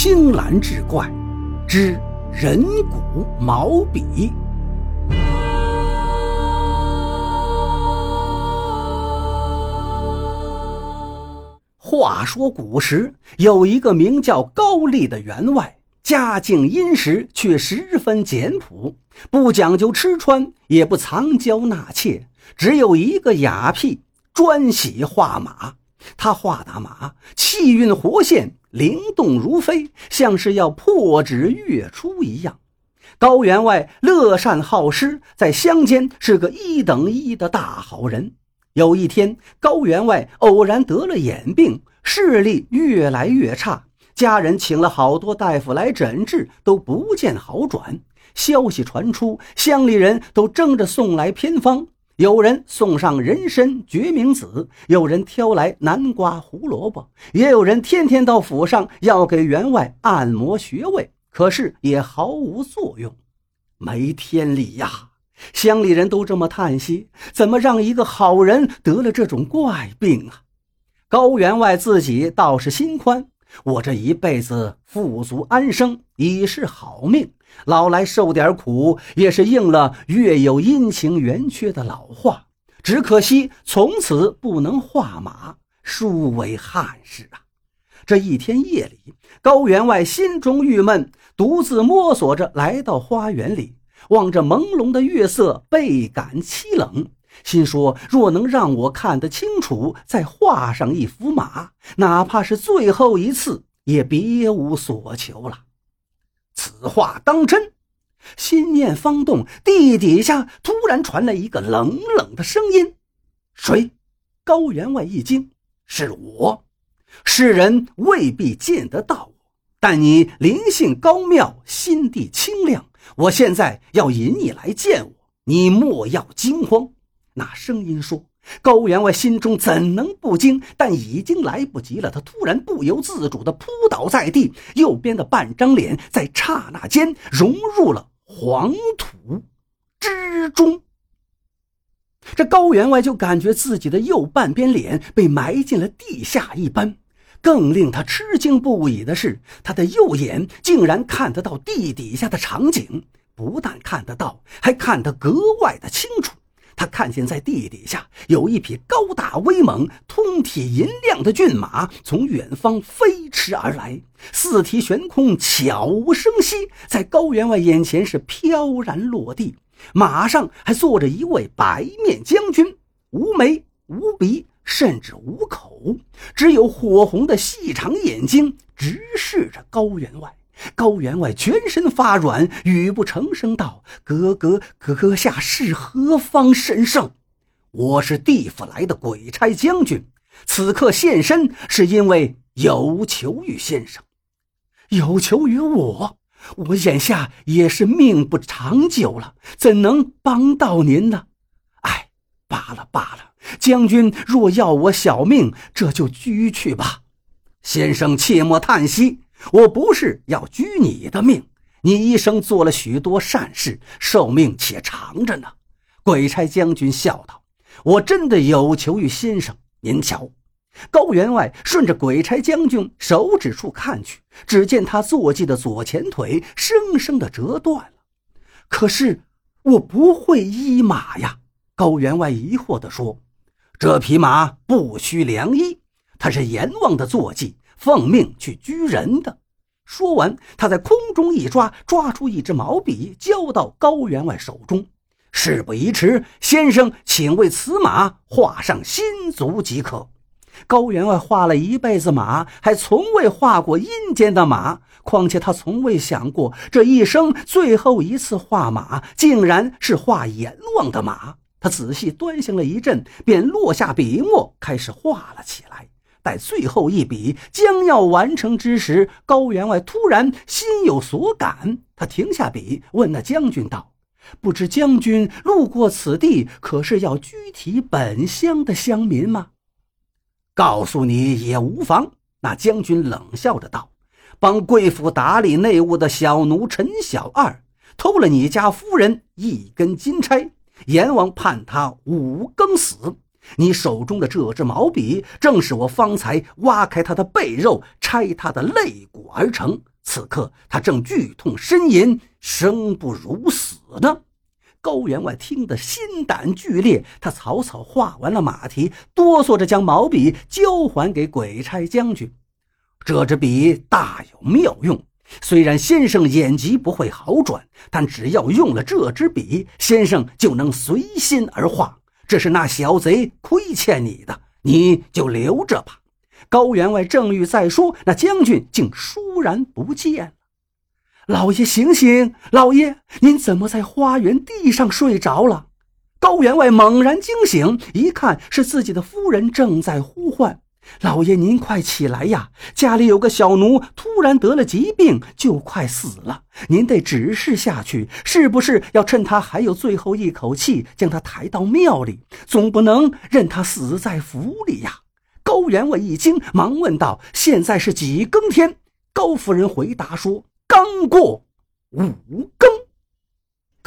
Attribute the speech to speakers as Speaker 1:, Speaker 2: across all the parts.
Speaker 1: 青蓝志怪之人骨毛笔。话说古时有一个名叫高丽的员外，家境殷实，却十分简朴，不讲究吃穿，也不藏娇纳妾，只有一个雅癖，专喜画马。他画的马气韵活现，灵动如飞，像是要破纸跃出一样。高员外乐善好施，在乡间是个一等一的大好人。有一天，高员外偶然得了眼病，视力越来越差。家人请了好多大夫来诊治，都不见好转。消息传出，乡里人都争着送来偏方。有人送上人参、决明子，有人挑来南瓜、胡萝卜，也有人天天到府上要给员外按摩穴位，可是也毫无作用。没天理呀！乡里人都这么叹息：怎么让一个好人得了这种怪病啊？高员外自己倒是心宽，我这一辈子富足安生已是好命，老来受点苦也是应了“月有阴晴圆缺”的老话。只可惜从此不能画马，殊为憾事啊！这一天夜里，高员外心中郁闷，独自摸索着来到花园里。望着朦胧的月色，倍感凄冷，心说：若能让我看得清楚，再画上一幅马，哪怕是最后一次，也别无所求了。此话当真，心念方动，地底下突然传来一个冷冷的声音：“谁？”高员外一惊：“是我。世人未必见得到我，但你灵性高妙，心地清亮。”我现在要引你来见我，你莫要惊慌。那声音说：“高员外心中怎能不惊？但已经来不及了。他突然不由自主地扑倒在地，右边的半张脸在刹那间融入了黄土之中。这高员外就感觉自己的右半边脸被埋进了地下一般。更令他吃惊不已的是，他的右眼竟然看得到地底下的场景，不但看得到，还看得格外的清楚。他看见在地底下有一匹高大威猛、通体银亮的骏马从远方飞驰而来，四蹄悬空，悄无声息，在高员外眼前是飘然落地。马上还坐着一位白面将军，无眉无鼻。甚至无口，只有火红的细长眼睛直视着高员外。高员外全身发软，语不成声道：“阁阁阁下是何方神圣？我是地府来的鬼差将军，此刻现身是因为有求于先生，有求于我。我眼下也是命不长久了，怎能帮到您呢？哎，罢了罢了。”将军若要我小命，这就拘去吧。先生切莫叹息，我不是要拘你的命。你一生做了许多善事，寿命且长着呢。鬼差将军笑道：“我真的有求于先生。您瞧。”高员外顺着鬼差将军手指处看去，只见他坐骑的左前腿生生的折断了。可是我不会医马呀。高员外疑惑地说。这匹马不需良医，它是阎王的坐骑，奉命去拘人的。说完，他在空中一抓，抓出一支毛笔，交到高员外手中。事不宜迟，先生，请为此马画上新足即可。高员外画了一辈子马，还从未画过阴间的马，况且他从未想过，这一生最后一次画马，竟然是画阎王的马。他仔细端详了一阵，便落下笔墨，开始画了起来。待最后一笔将要完成之时，高员外突然心有所感，他停下笔，问那将军道：“不知将军路过此地，可是要拘提本乡的乡民吗？”“告诉你也无妨。”那将军冷笑着道：“帮贵府打理内务的小奴陈小二，偷了你家夫人一根金钗。”阎王判他五更死，你手中的这支毛笔，正是我方才挖开他的背肉、拆他的肋骨而成。此刻他正剧痛呻吟，生不如死呢。高员外听得心胆俱裂，他草草画完了马蹄，哆嗦着将毛笔交还给鬼差将军。这支笔大有妙用，虽然先生眼疾不会好转，但只要用了这支笔，先生就能随心而画。这是那小贼亏欠你的，你就留着吧。高员外正欲再说，那将军竟倏然不见了。老爷醒醒！老爷，您怎么在花园地上睡着了？高员外猛然惊醒，一看是自己的夫人正在呼唤：“老爷，您快起来呀！家里有个小奴突然得了疾病，就快死了，您得指示下去，是不是要趁他还有最后一口气，将他抬到庙里？总不能任他死在府里呀！”高员外一惊，忙问道：“现在是几更天？”高夫人回答说：“刚过五更。”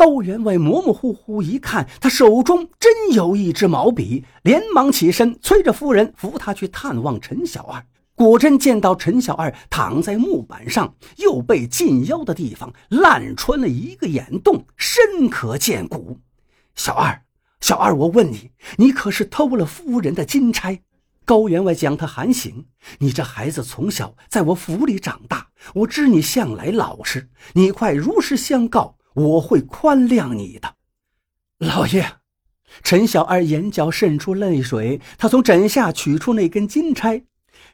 Speaker 1: 高员外模模糊糊一看，他手中真有一支毛笔，连忙起身，催着夫人扶他去探望陈小二。果真见到陈小二躺在木板上，右背近腰的地方烂穿了一个眼洞，深可见骨。小二，小二，我问你，你可是偷了夫人的金钗？高员外将他喊醒：“你这孩子从小在我府里长大，我知你向来老实，你快如实相告，我会宽谅你的。”老爷，陈小二眼角渗出泪水，他从枕下取出那根金钗，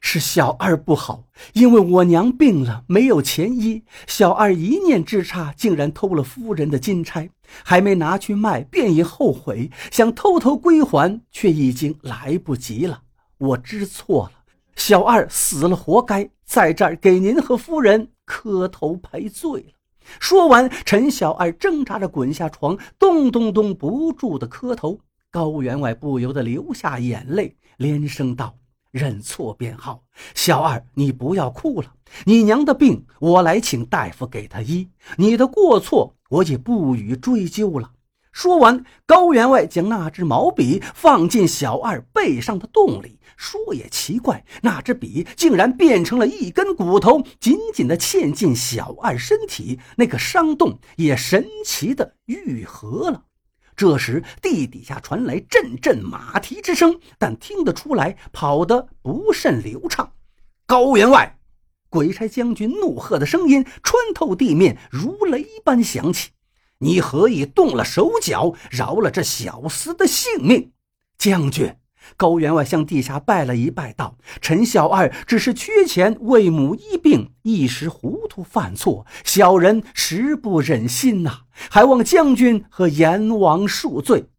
Speaker 1: 是小二不好，因为我娘病了，没有钱医，小二一念之差，竟然偷了夫人的金钗，还没拿去卖，便已后悔，想偷偷归还，却已经来不及了。我知错了，小二死了活该，在这儿给您和夫人磕头赔罪了。说完，陈小二挣扎着滚下床，咚咚咚不住的磕头。高员外不由得流下眼泪，连声道：“认错便好，小二你不要哭了。你娘的病，我来请大夫给她医。你的过错，我也不予追究了。”说完，高员外将那支毛笔放进小二背上的洞里。说也奇怪，那支笔竟然变成了一根骨头，紧紧地嵌进小二身体，那个伤洞也神奇地愈合了。这时，地底下传来阵阵马蹄之声，但听得出来跑得不甚流畅。高员外，鬼差将军怒喝的声音穿透地面，如雷般响起。你何以动了手脚，饶了这小厮的性命？将军高员外向地下拜了一拜，道：“陈小二只是缺钱为母医病，一时糊涂犯错，小人实不忍心呐，还望将军和阎王恕罪。”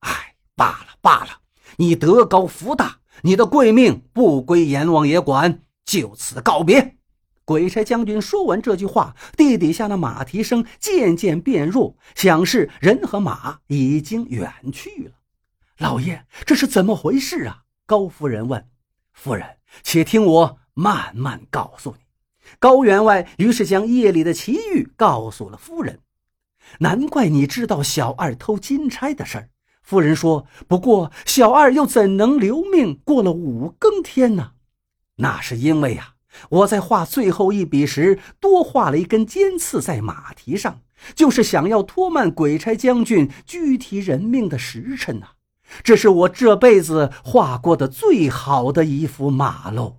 Speaker 1: 哎，罢了罢了，你德高福大，你的贵命不归阎王爷管，就此告别。鬼差将军说完这句话，地底下的马蹄声渐渐变弱，想是人和马已经远去了。老爷，这是怎么回事啊？高夫人问。夫人，且听我慢慢告诉你。高员外于是将夜里的奇遇告诉了夫人。难怪你知道小二偷金钗的事儿。夫人说：“不过小二又怎能留命过了五更天呢？那是因为呀。”我在画最后一笔时，多画了一根尖刺在马蹄上，就是想要拖慢鬼差将军拘提人命的时辰呐。这是我这辈子画过的最好的一幅马喽。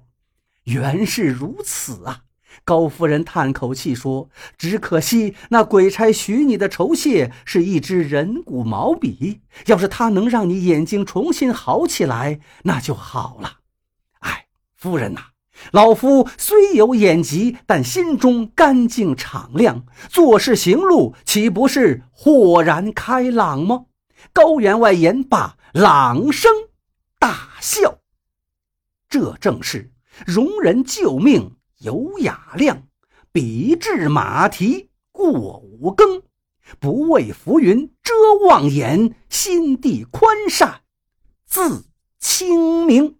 Speaker 1: 原是如此啊！高夫人叹口气说：“只可惜那鬼差许你的酬谢是一支人骨毛笔，要是他能让你眼睛重新好起来，那就好了。”哎，夫人呐。老夫虽有眼疾，但心中干净敞亮，做事行路岂不是豁然开朗吗？高员外言罢，朗声大笑。这正是容人救命有雅量，笔至马蹄过五更，不畏浮云遮望眼，心地宽善自清明。